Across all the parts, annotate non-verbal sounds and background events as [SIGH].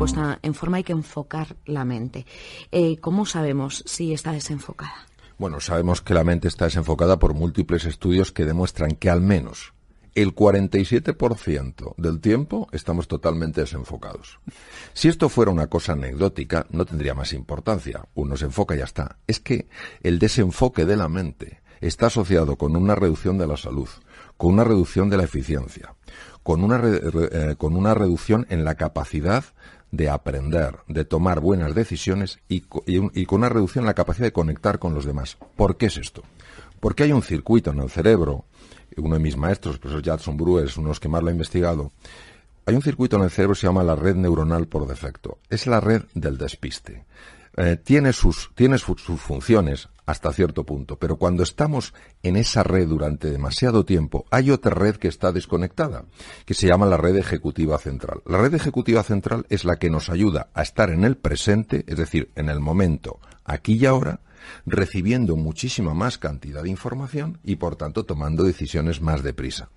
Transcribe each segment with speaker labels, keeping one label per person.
Speaker 1: puesta en forma, hay que enfocar la mente. Eh, ¿Cómo sabemos si está desenfocada?
Speaker 2: Bueno, sabemos que la mente está desenfocada por múltiples estudios que demuestran que al menos el 47% del tiempo estamos totalmente desenfocados. Si esto fuera una cosa anecdótica, no tendría más importancia. Uno se enfoca y ya está. Es que el desenfoque de la mente está asociado con una reducción de la salud, con una reducción de la eficiencia, con una, eh, con una reducción en la capacidad de aprender, de tomar buenas decisiones y, con una reducción en la capacidad de conectar con los demás. ¿Por qué es esto? Porque hay un circuito en el cerebro uno de mis maestros, el profesor Jadson Brewer, es uno de los que más lo ha investigado, hay un circuito en el cerebro que se llama la red neuronal por defecto. Es la red del despiste. Eh, tiene sus, tiene sus, funciones hasta cierto punto, pero cuando estamos en esa red durante demasiado tiempo, hay otra red que está desconectada, que se llama la red ejecutiva central. La red ejecutiva central es la que nos ayuda a estar en el presente, es decir, en el momento, aquí y ahora, recibiendo muchísima más cantidad de información y por tanto tomando decisiones más deprisa.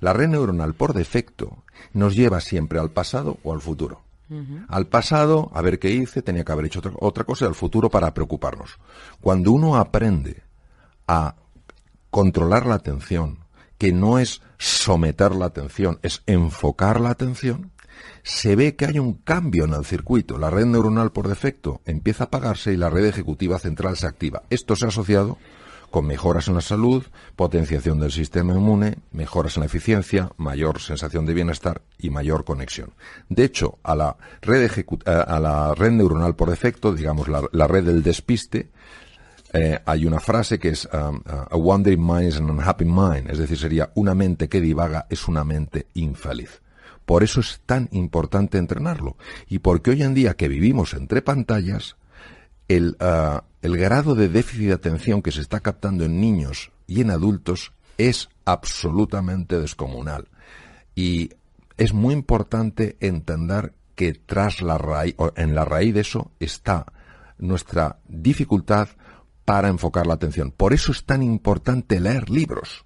Speaker 2: La red neuronal por defecto nos lleva siempre al pasado o al futuro. Al pasado, a ver qué hice, tenía que haber hecho otra, otra cosa, y al futuro para preocuparnos. Cuando uno aprende a controlar la atención, que no es someter la atención, es enfocar la atención, se ve que hay un cambio en el circuito. La red neuronal por defecto empieza a apagarse y la red ejecutiva central se activa. Esto se ha asociado con mejoras en la salud, potenciación del sistema inmune, mejoras en la eficiencia, mayor sensación de bienestar y mayor conexión. De hecho, a la red, a la red neuronal por defecto, digamos la, red del despiste, eh, hay una frase que es um, uh, a wandering mind is an unhappy mind, es decir, sería una mente que divaga es una mente infeliz. Por eso es tan importante entrenarlo. Y porque hoy en día que vivimos entre pantallas, el, ah, el grado de déficit de atención que se está captando en niños y en adultos es absolutamente descomunal. Y es muy importante entender que tras la raíz, en la raíz de eso está nuestra dificultad para enfocar la atención. Por eso es tan importante leer libros.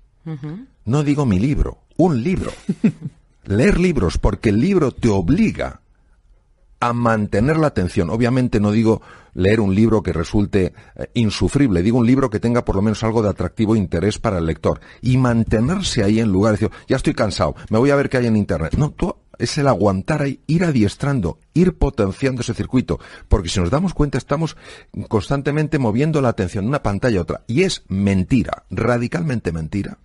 Speaker 2: No digo mi libro, un libro. [LAUGHS] leer libros, porque el libro te obliga a mantener la atención. Obviamente no digo leer un libro que resulte eh, insufrible, digo un libro que tenga por lo menos algo de atractivo interés para el lector. Y mantenerse ahí en lugar de decir, ya estoy cansado, me voy a ver qué hay en Internet. No, tú es el aguantar ahí, ir adiestrando, ir potenciando ese circuito, porque si nos damos cuenta estamos constantemente moviendo la atención de una pantalla a otra. Y es mentira, radicalmente mentira,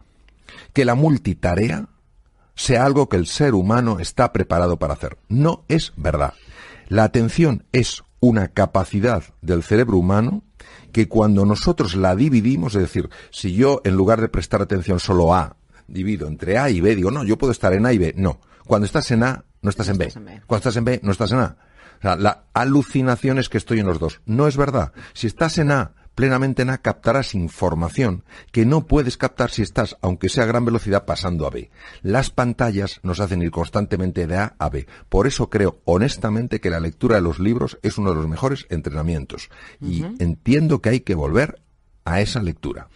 Speaker 2: que la multitarea sea algo que el ser humano está preparado para hacer. No es verdad. La atención es una capacidad del cerebro humano que cuando nosotros la dividimos, es decir, si yo en lugar de prestar atención solo a, divido entre A y B, digo, no, yo puedo estar en A y B. No. Cuando estás en A, no estás, en, B. Cuando estás en B, no estás en A. O sea, la alucinación es que estoy en los dos. No es verdad. Si estás en A, plenamente en A captarás información que no puedes captar si estás, aunque sea a gran velocidad, pasando a B. Las pantallas nos hacen ir constantemente de A a B. Por eso creo honestamente que la lectura de los libros es uno de los mejores entrenamientos. Y entiendo que hay que volver a esa lectura.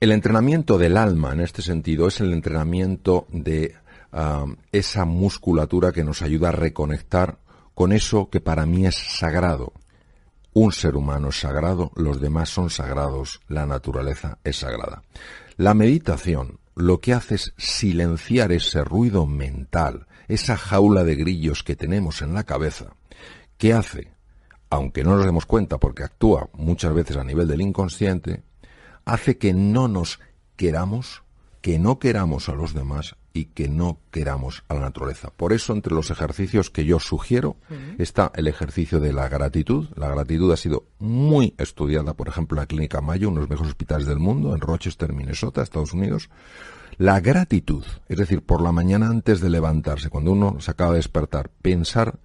Speaker 2: El entrenamiento del alma en este sentido es el entrenamiento de esa musculatura que nos ayuda a reconectar con eso que para mí es sagrado, un ser humano es sagrado, los demás son sagrados, la naturaleza es sagrada. La meditación lo que hace es silenciar ese ruido mental, esa jaula de grillos que tenemos en la cabeza. ¿Qué hace? Aunque no nos demos cuenta porque actúa muchas veces a nivel del inconsciente, hace que no nos queramos, que no queramos a los demás y que no queramos a la naturaleza. Por eso, entre los ejercicios que yo sugiero, está el ejercicio de la gratitud. La gratitud ha sido muy estudiada, por ejemplo, en la Clínica Mayo, uno de los mejores hospitales del mundo, en Rochester, Minnesota, Estados Unidos. La gratitud, es decir, por la mañana antes de levantarse, cuando uno se acaba de despertar, pensar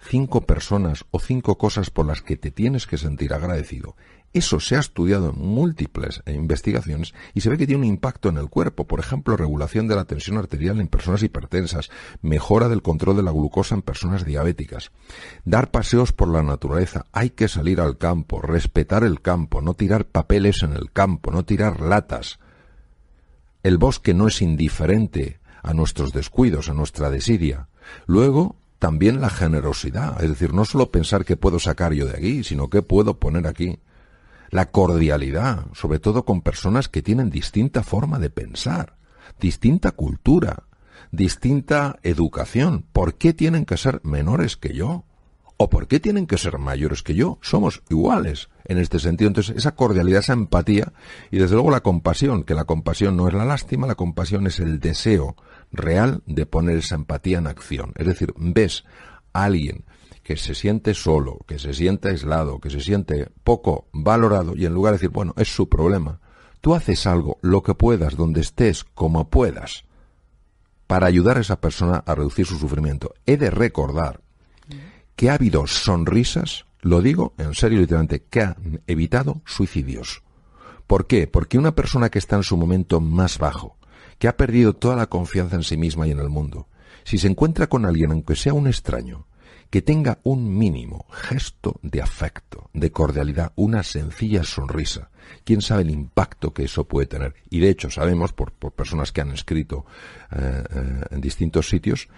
Speaker 2: cinco personas o cinco cosas por las que te tienes que sentir agradecido eso se ha estudiado en múltiples investigaciones y se ve que tiene un impacto en el cuerpo. Por ejemplo, regulación de la tensión arterial en personas hipertensas, mejora del control de la glucosa en personas diabéticas. Dar paseos por la naturaleza. Hay que salir al campo, respetar el campo, no tirar papeles en el campo, no tirar latas. El bosque no es indiferente a nuestros descuidos, a nuestra desidia. Luego, también la generosidad, es decir, no solo pensar qué puedo sacar yo de aquí, sino qué puedo poner aquí. La cordialidad, sobre todo con personas que tienen distinta forma de pensar, distinta cultura, distinta educación. ¿Por qué tienen que ser menores que yo? ¿O por qué tienen que ser mayores que yo? Somos iguales en este sentido. Entonces, esa cordialidad, esa empatía y desde luego la compasión, que la compasión no es la lástima, la compasión es el deseo real de poner esa empatía en acción. Es decir, ves a alguien que se siente solo, que se siente aislado, que se siente poco valorado y en lugar de decir, bueno, es su problema, tú haces algo, lo que puedas, donde estés, como puedas, para ayudar a esa persona a reducir su sufrimiento. He de recordar que ha habido sonrisas, lo digo en serio literalmente, que han evitado suicidios. ¿Por qué? Porque una persona que está en su momento más bajo, que ha perdido toda la confianza en sí misma y en el mundo, si se encuentra con alguien, aunque sea un extraño, que tenga un mínimo gesto de afecto, de cordialidad, una sencilla sonrisa. ¿Quién sabe el impacto que eso puede tener? Y de hecho sabemos por, personas que han escrito eh, eh, en distintos sitios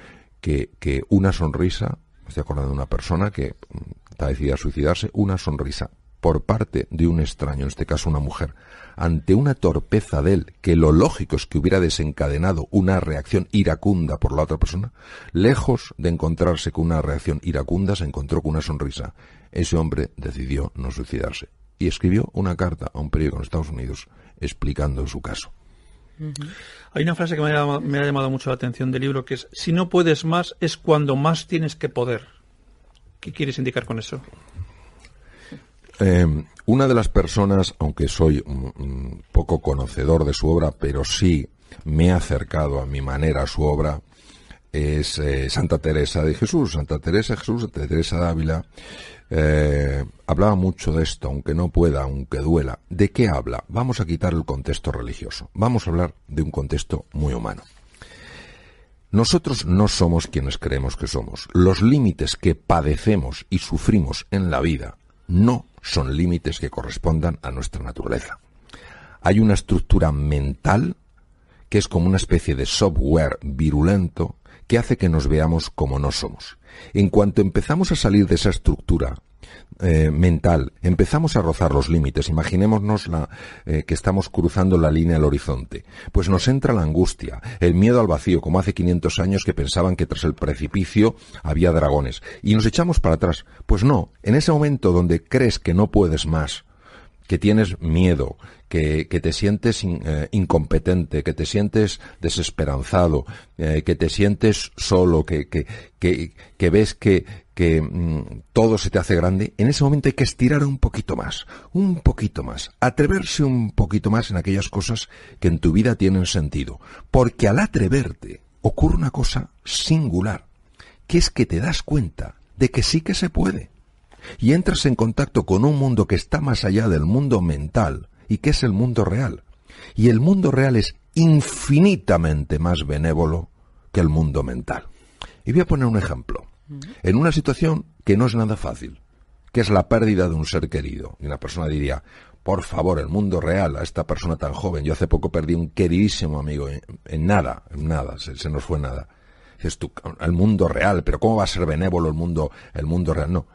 Speaker 2: que, una sonrisa, estoy acordando de una persona que mm, está decidida a suicidarse, una sonrisa por parte de un extraño, en este caso una mujer, ante una torpeza de él, que lo lógico es que hubiera desencadenado una reacción iracunda por la otra persona, lejos de encontrarse con una reacción iracunda, se encontró con una sonrisa. Ese hombre decidió no suicidarse y escribió una carta a un periódico en Estados Unidos explicando su caso.
Speaker 3: Hay una frase que me ha, me ha llamado mucho la atención del libro que es, si no puedes más es cuando más tienes que poder. ¿Qué quieres indicar con eso?
Speaker 2: Eh, una de las personas, aunque soy poco conocedor de su obra, pero sí me he acercado a mi manera a su obra, es eh, Santa Teresa de Jesús. Santa Teresa de Jesús, Santa Teresa de Ávila, eh, hablaba mucho de esto, aunque no pueda, aunque duela. ¿De qué habla? Vamos a quitar el contexto religioso. Vamos a hablar de un contexto muy humano. Nosotros no somos quienes creemos que somos. Los límites que padecemos y sufrimos en la vida no son límites que correspondan a nuestra naturaleza. Hay una estructura mental que es como una especie de software virulento que hace que nos veamos como no somos. En cuanto empezamos a salir de esa estructura eh, mental, empezamos a rozar los límites, imaginémonos la, eh, que estamos cruzando la línea del horizonte, pues nos entra la angustia, el miedo al vacío, como hace 500 años que pensaban que tras el precipicio había dragones, y nos echamos para atrás. Pues no, en ese momento donde crees que no puedes más, que tienes miedo, que, te sientes eh, incompetente, que te sientes desesperanzado, que te sientes solo, que, que, que ves que, que mm, todo se te hace grande, en ese momento hay que estirar un poquito más, un poquito más, atreverse un poquito más en aquellas cosas que en tu vida tienen sentido. Porque al atreverte ocurre una cosa singular, que es que te das cuenta de que sí que se puede. Y entras en contacto con un mundo que está más allá del mundo mental y que es el mundo real. Y el mundo real es infinitamente más benévolo que el mundo mental. Y voy a poner un ejemplo en una situación que no es nada fácil, que es la pérdida de un ser querido. Y una persona diría, por favor, el mundo real, a esta persona tan joven, yo hace poco perdí un queridísimo amigo, en, nada, en nada, se, nos fue nada. Dices tú, el mundo real, pero ¿cómo va a ser benévolo el mundo, el mundo real? No.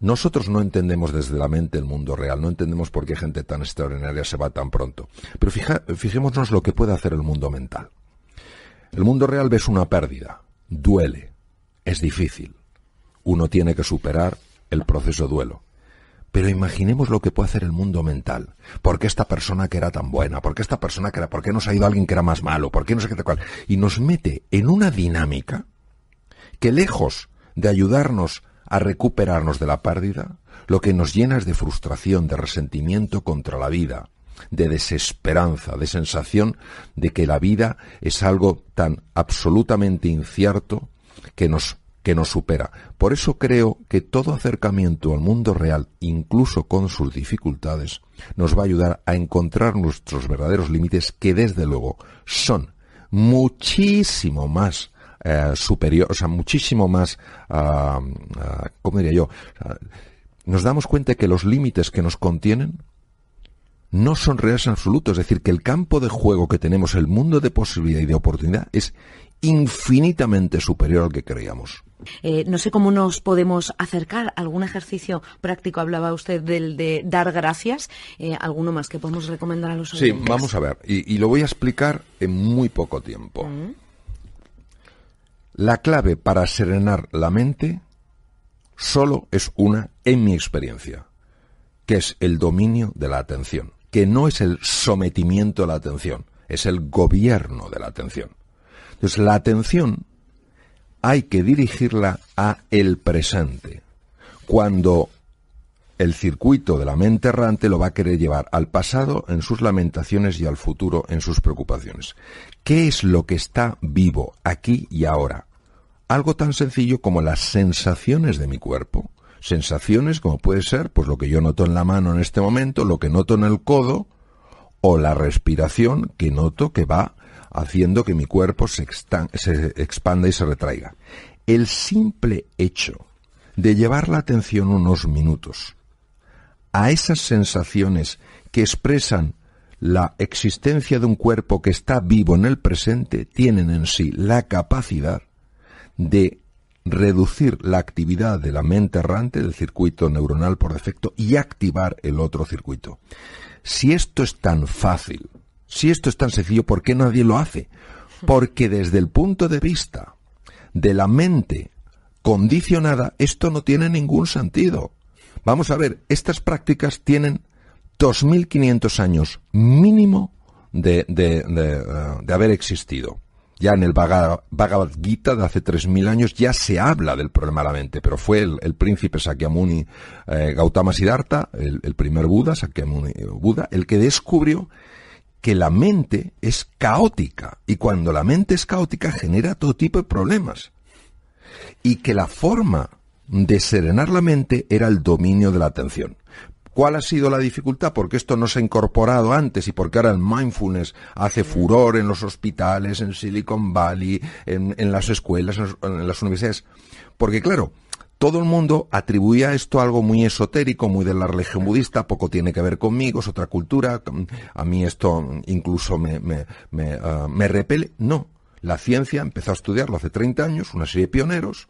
Speaker 2: Nosotros no entendemos desde la mente el mundo real, no entendemos por qué gente tan extraordinaria se va tan pronto. Pero fijémonos lo que puede hacer el mundo mental. El mundo real ves una pérdida, duele, es difícil. Uno tiene que superar el proceso duelo. Pero imaginemos lo que puede hacer el mundo mental. ¿Por qué esta persona que era tan buena? ¿Por qué esta persona que era? ¿Por qué nos ha ido alguien que era más malo? ¿Por qué no sé qué tal cual? Y nos mete en una dinámica que lejos de ayudarnos a recuperarnos de la pérdida, lo que nos llena es de frustración, de resentimiento contra la vida, de desesperanza, de sensación de que la vida es algo tan absolutamente incierto que nos, que nos supera. Por eso creo que todo acercamiento al mundo real, incluso con sus dificultades, nos va a ayudar a encontrar nuestros verdaderos límites que desde luego son muchísimo más eh, superior, o sea, muchísimo más, uh, ¿cómo diría yo? nos damos cuenta que los límites que nos contienen no son reales en absoluto. Es decir, que el campo de juego que tenemos, el mundo de posibilidad y de oportunidad, es infinitamente superior al que creíamos.
Speaker 1: Eh, no sé cómo nos podemos acercar. ¿Algún ejercicio práctico? Hablaba usted del de dar gracias. Eh, ¿Alguno más que podemos recomendar a los oyentes?
Speaker 2: Sí, vamos a ver. Y, lo voy a explicar en muy poco tiempo. Mm. La clave para serenar la mente solo es una, en mi experiencia, que es el dominio de la atención, que no es el sometimiento a la atención, es el gobierno de la atención. Entonces, la atención hay que dirigirla a el presente. Cuando el circuito de la mente errante lo va a querer llevar al pasado en sus lamentaciones y al futuro en sus preocupaciones. ¿Qué es lo que está vivo aquí y ahora? Algo tan sencillo como las sensaciones de mi cuerpo. Sensaciones como puede ser pues lo que yo noto en la mano en este momento, lo que noto en el codo o la respiración que noto que va haciendo que mi cuerpo se, expanda y se retraiga. El simple hecho de llevar la atención unos minutos a esas sensaciones que expresan la existencia de un cuerpo que está vivo en el presente, tienen en sí la capacidad de reducir la actividad de la mente errante del circuito neuronal por defecto y activar el otro circuito. Si esto es tan fácil, si esto es tan sencillo, ¿por qué nadie lo hace? Porque desde el punto de vista de la mente condicionada, esto no tiene ningún sentido. Vamos a ver, estas prácticas tienen 2.500 años mínimo de, de, eh, de, haber existido. Ya en el Bhagavad Gita de hace 3.000 años ya se habla del problema de la mente, pero fue el, príncipe Sakyamuni eh, Gautama Siddhartha, el, el, primer Buda, Sakyamuni Buda, el que descubrió que la mente es caótica y cuando la mente es caótica genera todo tipo de problemas. Y que la forma de serenar la mente era el dominio de la atención. ¿Cuál ha sido la dificultad? Porque esto no se ha incorporado antes y porque ahora el mindfulness hace furor en los hospitales, en Silicon Valley, en, las escuelas, en las universidades. Porque claro, todo el mundo atribuía esto a algo muy esotérico, muy de la religión budista, poco tiene que ver conmigo, es otra cultura, a mí esto incluso me, me, me, ah, repele. No, la ciencia empezó a estudiarlo hace 30 años, una serie de pioneros,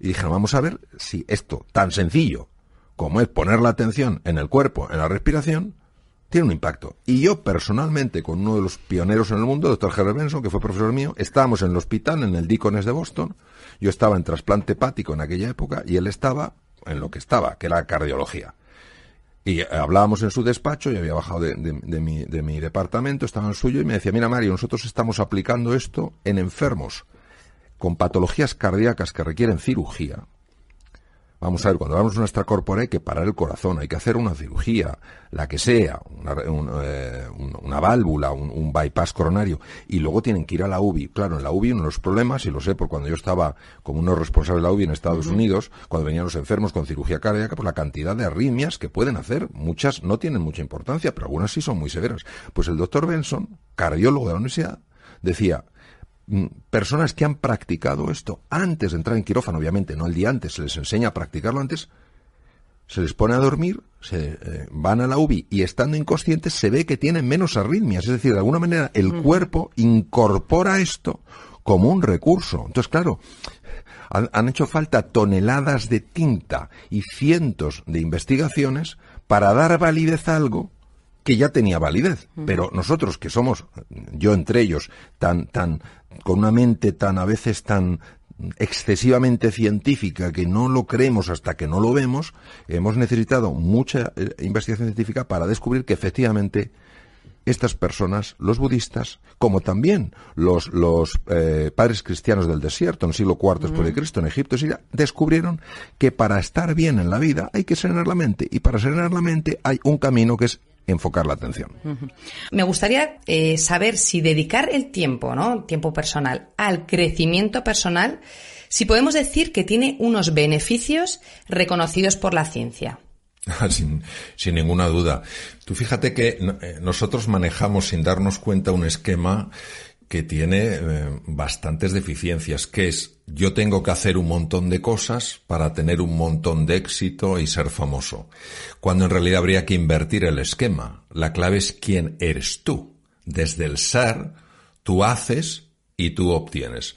Speaker 2: y dijeron, vamos a ver si esto tan sencillo como es poner la atención en el cuerpo, en la respiración, tiene un impacto. Y yo personalmente, con uno de los pioneros en el mundo, el doctor Harry Benson, que fue profesor mío, estábamos en el hospital, en el Deaconess de Boston. Yo estaba en trasplante hepático en aquella época y él estaba en lo que estaba, que era cardiología. Y eh, hablábamos en su despacho, y había bajado de, mi, de mi departamento, estaba en el suyo, y me decía, mira Mario, nosotros estamos aplicando esto en enfermos con patologías cardíacas que requieren cirugía, Vamos a ver, cuando hablamos de nuestra corpora hay que parar el corazón, hay que hacer una cirugía, la que sea, una, eh, válvula, un, bypass coronario, y luego tienen que ir a la UBI. Claro, en la UBI uno de los problemas, y lo sé por cuando yo estaba como uno responsable de la UBI en Estados Unidos, cuando venían los enfermos con cirugía cardíaca, pues la cantidad de arritmias que pueden hacer, muchas no tienen mucha importancia, pero algunas sí son muy severas. Pues el doctor Benson, cardiólogo de la universidad, decía, personas que han practicado esto antes de entrar en quirófano, obviamente, no el día antes, se les enseña a practicarlo antes, se les pone a dormir, se eh, van a la UBI y estando inconscientes se ve que tienen menos arritmias. Es decir, de alguna manera el cuerpo incorpora esto como un recurso. Entonces, claro, han, hecho falta toneladas de tinta y cientos de investigaciones para dar validez a algo que ya tenía validez. Pero nosotros que somos, yo entre ellos, tan, tan, con una mente tan a veces tan excesivamente científica que no lo creemos hasta que no lo vemos, hemos necesitado mucha eh, investigación científica para descubrir que efectivamente estas personas, los budistas, como también los, los eh, padres cristianos del desierto en el siglo IV después de Cristo, en Egipto, Siria, descubrieron que para estar bien en la vida hay que serenar la mente y para serenar la mente hay un camino que es enfocar la atención.
Speaker 4: Me gustaría eh, saber si dedicar el tiempo, ¿no? Tiempo personal al crecimiento personal, si podemos decir que tiene unos beneficios reconocidos por la ciencia. [LAUGHS]
Speaker 2: Sin, sin, ninguna duda. Tú fíjate que eh, nosotros manejamos sin darnos cuenta un esquema que tiene eh, bastantes deficiencias, que es yo tengo que hacer un montón de cosas para tener un montón de éxito y ser famoso, cuando en realidad habría que invertir el esquema. La clave es quién eres tú. Desde el ser, tú haces y tú obtienes.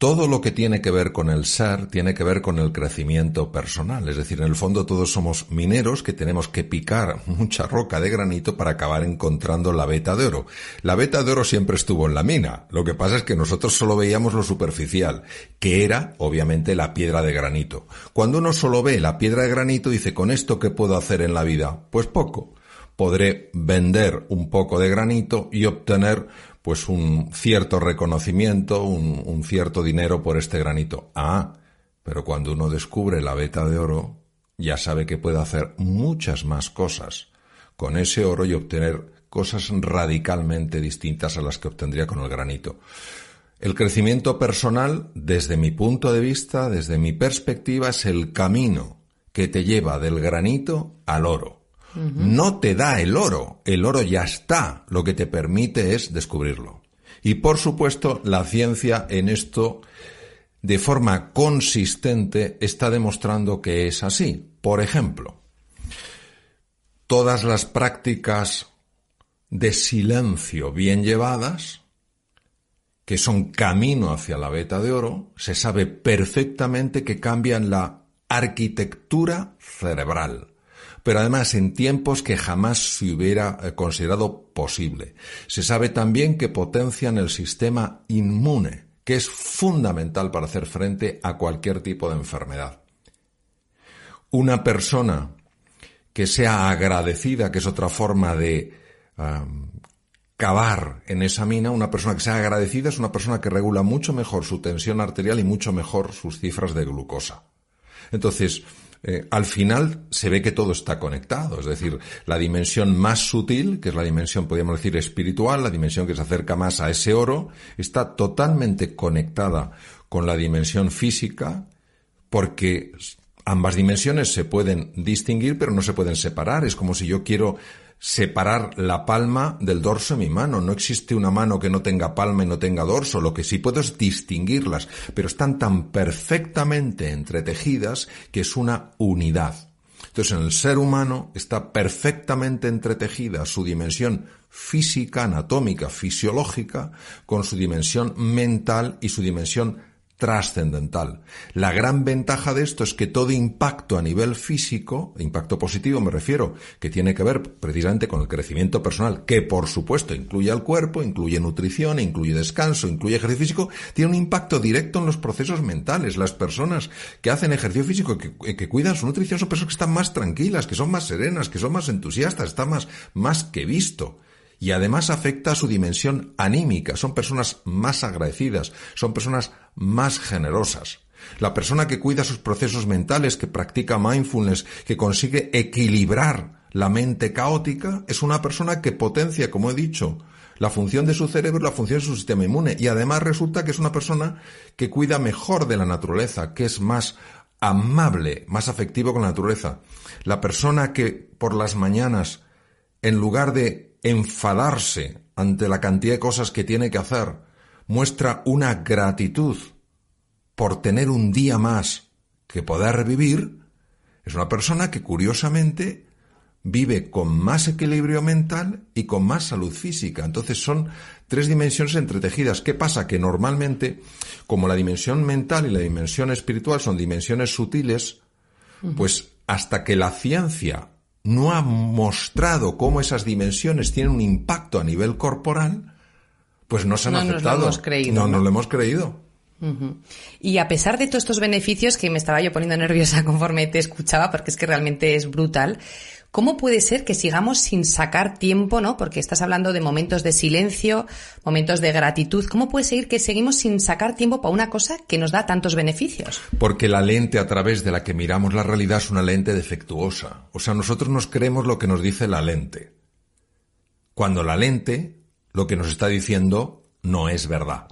Speaker 2: Todo lo que tiene que ver con el ser tiene que ver con el crecimiento personal. Es decir, en el fondo todos somos mineros que tenemos que picar mucha roca de granito para acabar encontrando la veta de oro. La veta de oro siempre estuvo en la mina. Lo que pasa es que nosotros solo veíamos lo superficial, que era, obviamente, la piedra de granito. Cuando uno solo ve la piedra de granito, dice, ¿con esto qué puedo hacer en la vida? Pues poco podré vender un poco de granito y obtener pues un cierto reconocimiento, un, cierto dinero por este granito. Ah, pero cuando uno descubre la veta de oro, ya sabe que puede hacer muchas más cosas con ese oro y obtener cosas radicalmente distintas a las que obtendría con el granito. El crecimiento personal, desde mi punto de vista, desde mi perspectiva, es el camino que te lleva del granito al oro. No te da el oro, el oro ya está, lo que te permite es descubrirlo. Y por supuesto, la ciencia en esto, de forma consistente, está demostrando que es así. Por ejemplo, todas las prácticas de silencio bien llevadas, que son camino hacia la beta de oro, se sabe perfectamente que cambian la arquitectura cerebral pero además en tiempos que jamás se hubiera eh, considerado posible. Se sabe también que potencian el sistema inmune, que es fundamental para hacer frente a cualquier tipo de enfermedad. Una persona que sea agradecida, que es otra forma de cavar en esa mina, una persona que sea agradecida es una persona que regula mucho mejor su tensión arterial y mucho mejor sus cifras de glucosa. Entonces, eh, al final se ve que todo está conectado. Es decir, la dimensión más sutil, que es la dimensión, podríamos decir, espiritual, la dimensión que se acerca más a ese oro, está totalmente conectada con la dimensión física, porque ambas dimensiones se pueden distinguir, pero no se pueden separar. Es como si yo quiero separar la palma del dorso de mi mano. No existe una mano que no tenga palma y no tenga dorso. Lo que sí puedo es distinguirlas, pero están tan perfectamente entretejidas que es una unidad. Entonces, en el ser humano está perfectamente entretejida su dimensión física, anatómica, fisiológica, con su dimensión mental y su dimensión trascendental. La gran ventaja de esto es que todo impacto a nivel físico, impacto positivo me refiero, que tiene que ver precisamente con el crecimiento personal, que por supuesto incluye al cuerpo, incluye nutrición, incluye descanso, incluye ejercicio físico, tiene un impacto directo en los procesos mentales. Las personas que hacen ejercicio físico, que, que cuidan su nutrición, son personas que están más tranquilas, que son más serenas, que son más entusiastas, está más, más que visto y además afecta a su dimensión anímica. Son personas más agradecidas, son personas más generosas. La persona que cuida sus procesos mentales, que practica mindfulness, que consigue equilibrar la mente caótica, es una persona que potencia, como he dicho, la función de su cerebro, la función de su sistema inmune. Y además resulta que es una persona que cuida mejor de la naturaleza, que es más amable, más afectivo con la naturaleza. La persona que por las mañanas, en lugar de enfadarse ante la cantidad de cosas que tiene que hacer, muestra una gratitud por tener un día más que poder vivir, es una persona que curiosamente vive con más equilibrio mental y con más salud física. Entonces son tres dimensiones entretejidas. ¿Qué pasa? Que normalmente, como la dimensión mental y la dimensión espiritual son dimensiones sutiles, pues hasta que la ciencia no ha mostrado cómo esas dimensiones tienen un impacto a nivel corporal, pues no se han aceptado.
Speaker 4: Nos lo hemos creído,
Speaker 2: no, no, lo hemos creído.
Speaker 4: Y a pesar de todos estos beneficios, que me estaba yo poniendo nerviosa [LAUGHS] conforme te escuchaba, porque es que realmente es brutal, ¿Cómo puede ser que sigamos sin sacar tiempo, no? Porque estás hablando de momentos de silencio, momentos de gratitud. ¿Cómo puede ser que seguimos sin sacar tiempo para una cosa que nos da tantos beneficios?
Speaker 2: Porque la lente a través de la que miramos la realidad es una lente defectuosa. O sea, nosotros nos creemos lo que nos dice la lente. Cuando la lente lo que nos está diciendo no es verdad.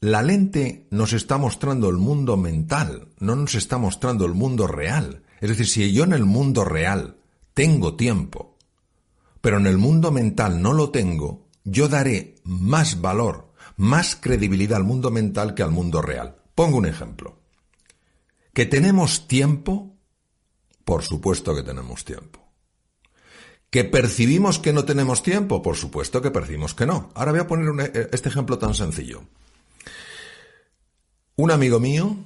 Speaker 2: La lente nos está mostrando el mundo mental, no nos está mostrando el mundo real. Es decir, si yo en el mundo real tengo tiempo, pero en el mundo mental no lo tengo, yo daré más valor, más credibilidad al mundo mental que al mundo real. Pongo un ejemplo. ¿Que tenemos tiempo? Por supuesto que tenemos tiempo. ¿Que percibimos que no tenemos tiempo? Por supuesto que percibimos que no. Ahora voy a poner e, este ejemplo tan sencillo. Un amigo mío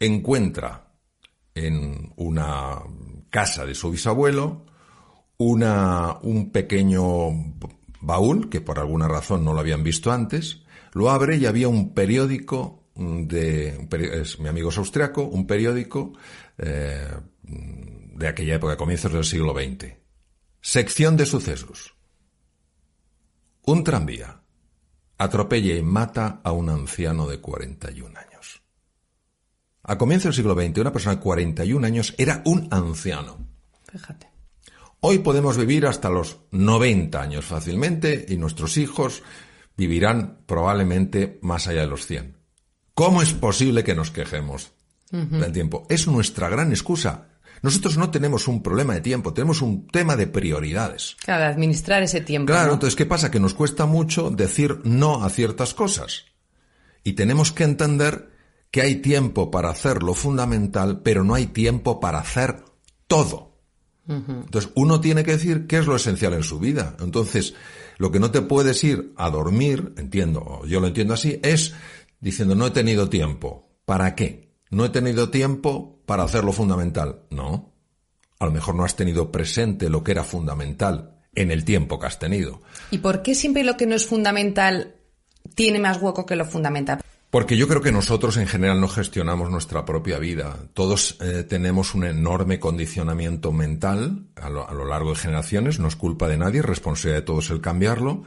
Speaker 2: encuentra en una casa de su bisabuelo una, un pequeño baúl, que por alguna razón no lo habían visto antes, lo abre y había un periódico de, mi amigo es austriaco, un periódico eh, de aquella época, comienzos del siglo XX. Sección de sucesos. Un tranvía atropella y mata a un anciano de 41 años. A comienzos del siglo XX, una persona de 41 años era un anciano.
Speaker 4: Fíjate.
Speaker 2: Hoy podemos vivir hasta los 90 años fácilmente y nuestros hijos vivirán probablemente más allá de los 100. ¿Cómo es posible que nos quejemos del tiempo? Es nuestra gran excusa. Nosotros no tenemos un problema de tiempo, tenemos un tema de prioridades.
Speaker 4: Claro, administrar ese tiempo.
Speaker 2: Claro,
Speaker 4: ¿no?
Speaker 2: entonces, ¿qué pasa? Que nos cuesta mucho decir no a ciertas cosas. Y tenemos que entender que hay tiempo para hacer lo fundamental, pero no hay tiempo para hacer todo. Entonces, uno tiene que decir qué es lo esencial en su vida. Entonces, lo que no te puedes ir a dormir, entiendo, yo lo entiendo así, es diciendo no he tenido tiempo. ¿Para qué? No he tenido tiempo para hacer lo fundamental. No. A lo mejor no has tenido presente lo que era fundamental en el tiempo que has tenido.
Speaker 4: ¿Y por qué siempre lo que no es fundamental tiene más hueco que lo fundamental?
Speaker 2: Porque yo creo que nosotros en general no gestionamos nuestra propia vida. Todos eh, tenemos un enorme condicionamiento mental a lo, a lo, largo de generaciones, no es culpa de nadie, es responsabilidad de todos el cambiarlo.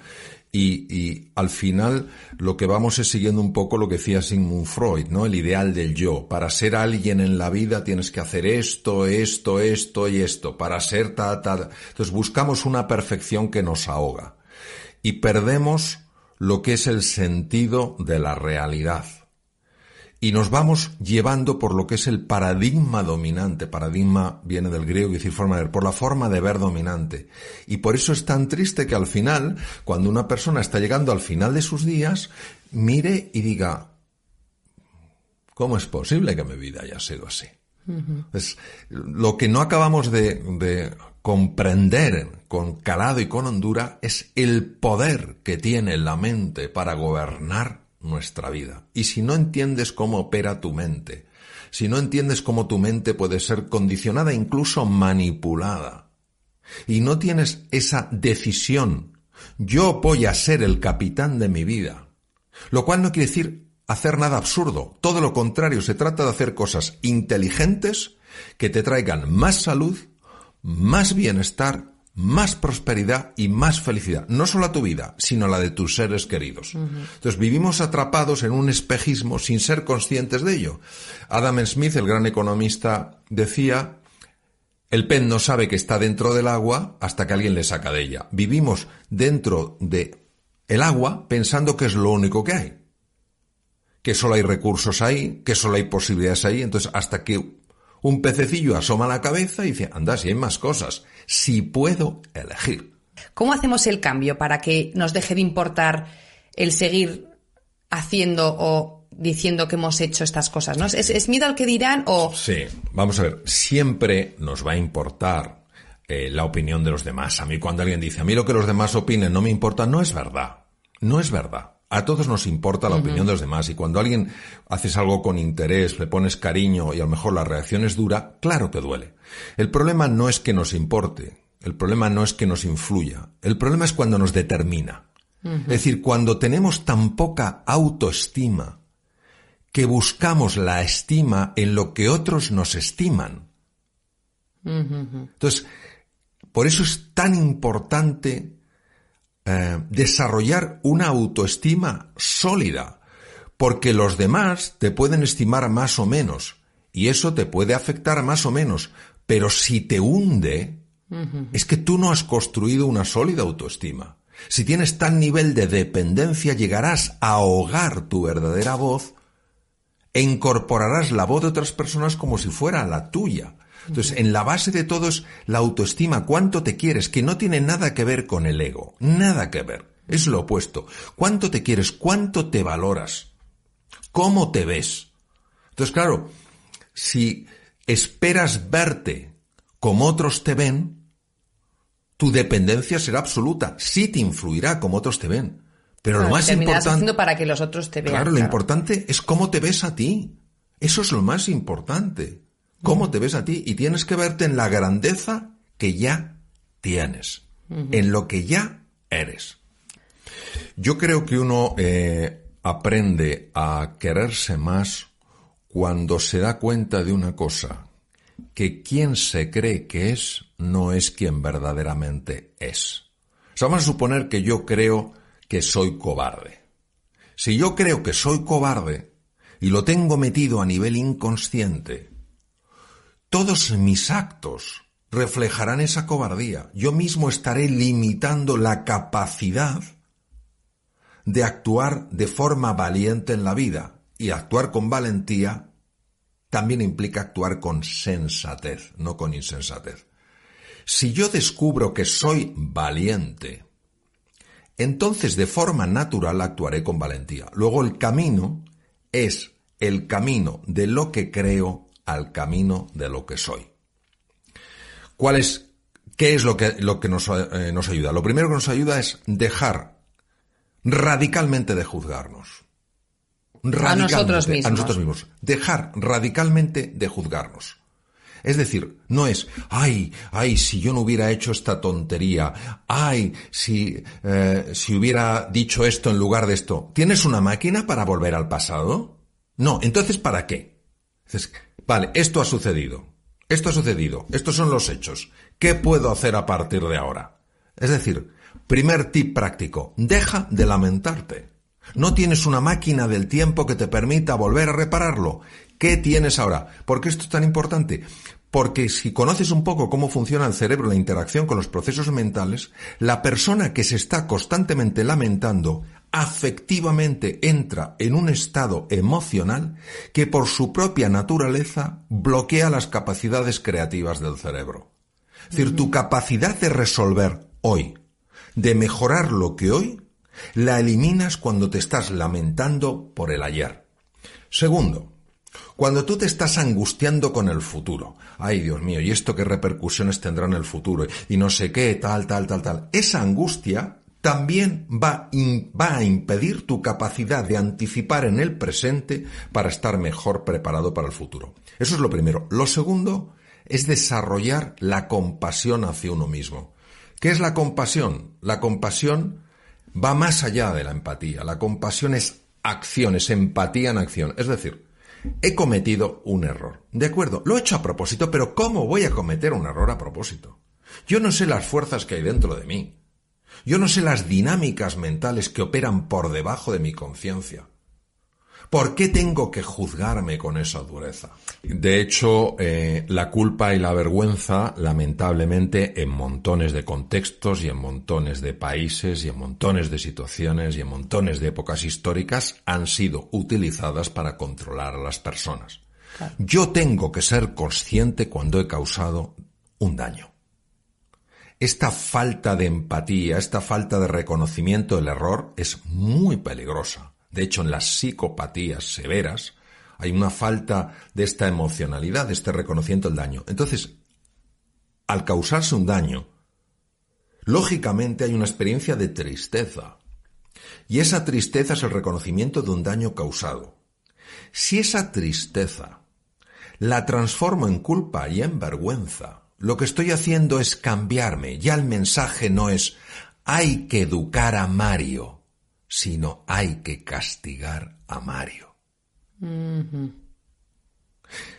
Speaker 2: Y, y, al final lo que vamos es siguiendo un poco lo que decía Sigmund Freud, ¿no? El ideal del yo. Para ser alguien en la vida tienes que hacer esto, esto, esto y esto. Para ser ta, ta. Entonces buscamos una perfección que nos ahoga. Y perdemos lo que es el sentido de la realidad. Y nos vamos llevando por lo que es el paradigma dominante. Paradigma viene del griego y decir forma de ver, por la forma de ver dominante. Y por eso es tan triste que al final, cuando una persona está llegando al final de sus días, mire y diga, ¿cómo es posible que mi vida haya sido así? Uh -huh. Es, lo que no acabamos de, de comprender con calado y con hondura es el poder que tiene la mente para gobernar nuestra vida. Y si no entiendes cómo opera tu mente, si no entiendes cómo tu mente puede ser condicionada, incluso manipulada, y no tienes esa decisión, yo voy a ser el capitán de mi vida, lo cual no quiere decir hacer nada absurdo, todo lo contrario, se trata de hacer cosas inteligentes que te traigan más salud, más bienestar, más prosperidad y más felicidad. No solo a tu vida, sino a la de tus seres queridos. Uh -huh. Entonces vivimos atrapados en un espejismo sin ser conscientes de ello. Adam Smith, el gran economista, decía, el pez no sabe que está dentro del agua hasta que alguien le saca de ella. Vivimos dentro de el agua pensando que es lo único que hay. Que solo hay recursos ahí, que solo hay posibilidades ahí. Entonces, hasta que un pececillo asoma la cabeza y dice, anda, si hay más cosas, si puedo elegir.
Speaker 4: ¿Cómo hacemos el cambio para que nos deje de importar el seguir haciendo o diciendo que hemos hecho estas cosas? ¿no? ¿Es, es miedo al que dirán o...?
Speaker 2: Sí, vamos a ver, siempre nos va a importar eh, la opinión de los demás. A mí cuando alguien dice, a mí lo que los demás opinen no me importa, no es verdad. No es verdad. A todos nos importa la uh -huh. opinión de los demás y cuando alguien haces algo con interés, le pones cariño y a lo mejor la reacción es dura, claro que duele. El problema no es que nos importe, el problema no es que nos influya, el problema es cuando nos determina. Uh -huh. Es decir, cuando tenemos tan poca autoestima que buscamos la estima en lo que otros nos estiman. Uh -huh. Entonces, por eso es tan importante eh, desarrollar una autoestima sólida, porque los demás te pueden estimar más o menos, y eso te puede afectar más o menos, pero si te hunde, uh -huh. es que tú no has construido una sólida autoestima. Si tienes tal nivel de dependencia, llegarás a ahogar tu verdadera voz e incorporarás la voz de otras personas como si fuera la tuya. Entonces, en la base de todo es la autoestima, cuánto te quieres, que no tiene nada que ver con el ego, nada que ver. Es lo opuesto. ¿Cuánto te quieres? ¿Cuánto te valoras? ¿Cómo te ves? Entonces, claro, si esperas verte como otros te ven, tu dependencia será absoluta. Sí te influirá como otros te ven, Pero lo más importante...
Speaker 4: para que los otros te vean.
Speaker 2: Claro, lo importante es cómo te ves a ti. Eso es lo más importante. Cómo te ves a ti. Y tienes que verte en la grandeza que ya tienes. En lo que ya eres. Yo creo que uno eh, aprende a quererse más cuando se da cuenta de una cosa, que quien se cree que es no es quien verdaderamente es. O sea, vamos a suponer que yo creo que soy cobarde. Si yo creo que soy cobarde y lo tengo metido a nivel inconsciente, todos mis actos reflejarán esa cobardía. Yo mismo estaré limitando la capacidad de actuar de forma valiente en la vida. Y actuar con valentía también implica actuar con sensatez, no con insensatez. Si yo descubro que soy valiente, entonces de forma natural actuaré con valentía. Luego el camino es el camino de lo que creo al camino de lo que soy. ¿Cuál es, qué es lo que, lo que nos, eh, nos ayuda? Lo primero que nos ayuda es dejar radicalmente de juzgarnos. Radicalmente,
Speaker 4: nosotros mismos.
Speaker 2: A nosotros mismos. Dejar radicalmente de juzgarnos. Es decir, no es, ay, ay, si yo no hubiera hecho esta tontería, ay, si, eh, si hubiera dicho esto en lugar de esto. ¿Tienes una máquina para volver al pasado? No, entonces ¿para qué? Vale, esto ha sucedido, esto ha sucedido, estos son los hechos. ¿Qué puedo hacer a partir de ahora? Es decir, primer tip práctico, deja de lamentarte. No tienes una máquina del tiempo que te permita volver a repararlo. ¿Qué tienes ahora? ¿Por qué esto es tan importante? Porque si conoces un poco cómo funciona el cerebro, la interacción con los procesos mentales, la persona que se está constantemente lamentando afectivamente entra en un estado emocional que por su propia naturaleza bloquea las capacidades creativas del cerebro. Es decir, tu capacidad de resolver hoy, de mejorar lo que hoy, la eliminas cuando te estás lamentando por el ayer. Segundo, cuando tú te estás angustiando con el futuro, ay Dios mío, ¿y esto qué repercusiones tendrá en el futuro? Y no sé qué, tal, tal, tal, tal. Esa angustia también va, va a impedir tu capacidad de anticipar en el presente para estar mejor preparado para el futuro. Eso es lo primero. Lo segundo es desarrollar la compasión hacia uno mismo. ¿Qué es la compasión? La compasión va más allá de la empatía. La compasión es acción, es empatía en acción. Es decir, he cometido un error. De acuerdo, lo he hecho a propósito, pero ¿cómo voy a cometer un error a propósito? Yo no sé las fuerzas que hay dentro de mí. Yo no sé las dinámicas mentales que operan por debajo de mi conciencia. ¿Por qué tengo que juzgarme con esa dureza? De hecho, eh, la culpa y la vergüenza, lamentablemente, en montones de contextos y en montones de países y en montones de situaciones y en montones de épocas históricas, han sido utilizadas para controlar a las personas. Yo tengo que ser consciente cuando he causado un daño. Esta falta de empatía, esta falta de reconocimiento del error es muy peligrosa. De hecho, en las psicopatías severas hay una falta de esta emocionalidad, de este reconocimiento del daño. Entonces, al causarse un daño, lógicamente hay una experiencia de tristeza. Y esa tristeza es el reconocimiento de un daño causado. Si esa tristeza la transformo en culpa y en vergüenza, lo que estoy haciendo es cambiarme. Ya el mensaje no es hay que educar a Mario, sino hay que castigar a Mario.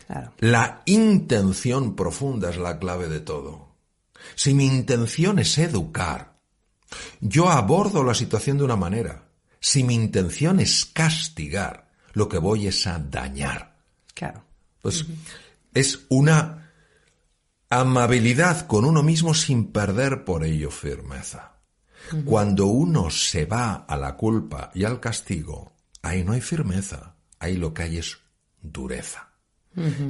Speaker 4: Claro.
Speaker 2: La intención profunda es la clave de todo. Si mi intención es educar, yo abordo la situación de una manera. Si mi intención es castigar, lo que voy es a dañar.
Speaker 4: Claro.
Speaker 2: Pues es una amabilidad con uno mismo sin perder por ello firmeza. Cuando uno se va a la culpa y al castigo, ahí no hay firmeza, ahí lo que hay es dureza.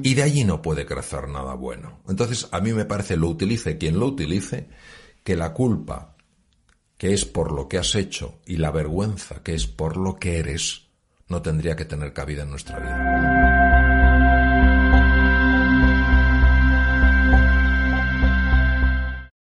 Speaker 2: Y de allí no puede crecer nada bueno. Entonces, a mí me parece, lo utilice quien lo utilice, que la culpa, que es por lo que has hecho, y la vergüenza, que es por lo que eres, no tendría que tener cabida en nuestra vida.